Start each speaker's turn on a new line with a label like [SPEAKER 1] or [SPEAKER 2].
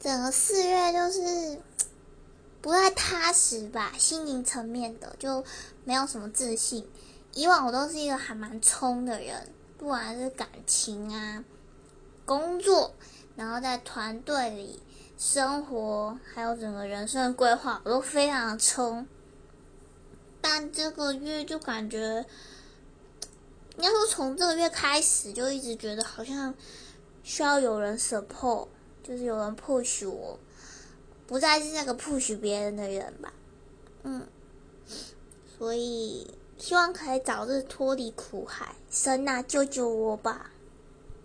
[SPEAKER 1] 整个四月就是不太踏实吧，心灵层面的就没有什么自信。以往我都是一个还蛮冲的人，不管是感情啊、工作，然后在团队里生活，还有整个人生的规划，我都非常的冲。但这个月就感觉，应该说从这个月开始就一直觉得好像需要有人 support，就是有人 push 我，不再是那个 push 别人的人吧。嗯，所以希望可以早日脱离苦海，神啊救救我吧！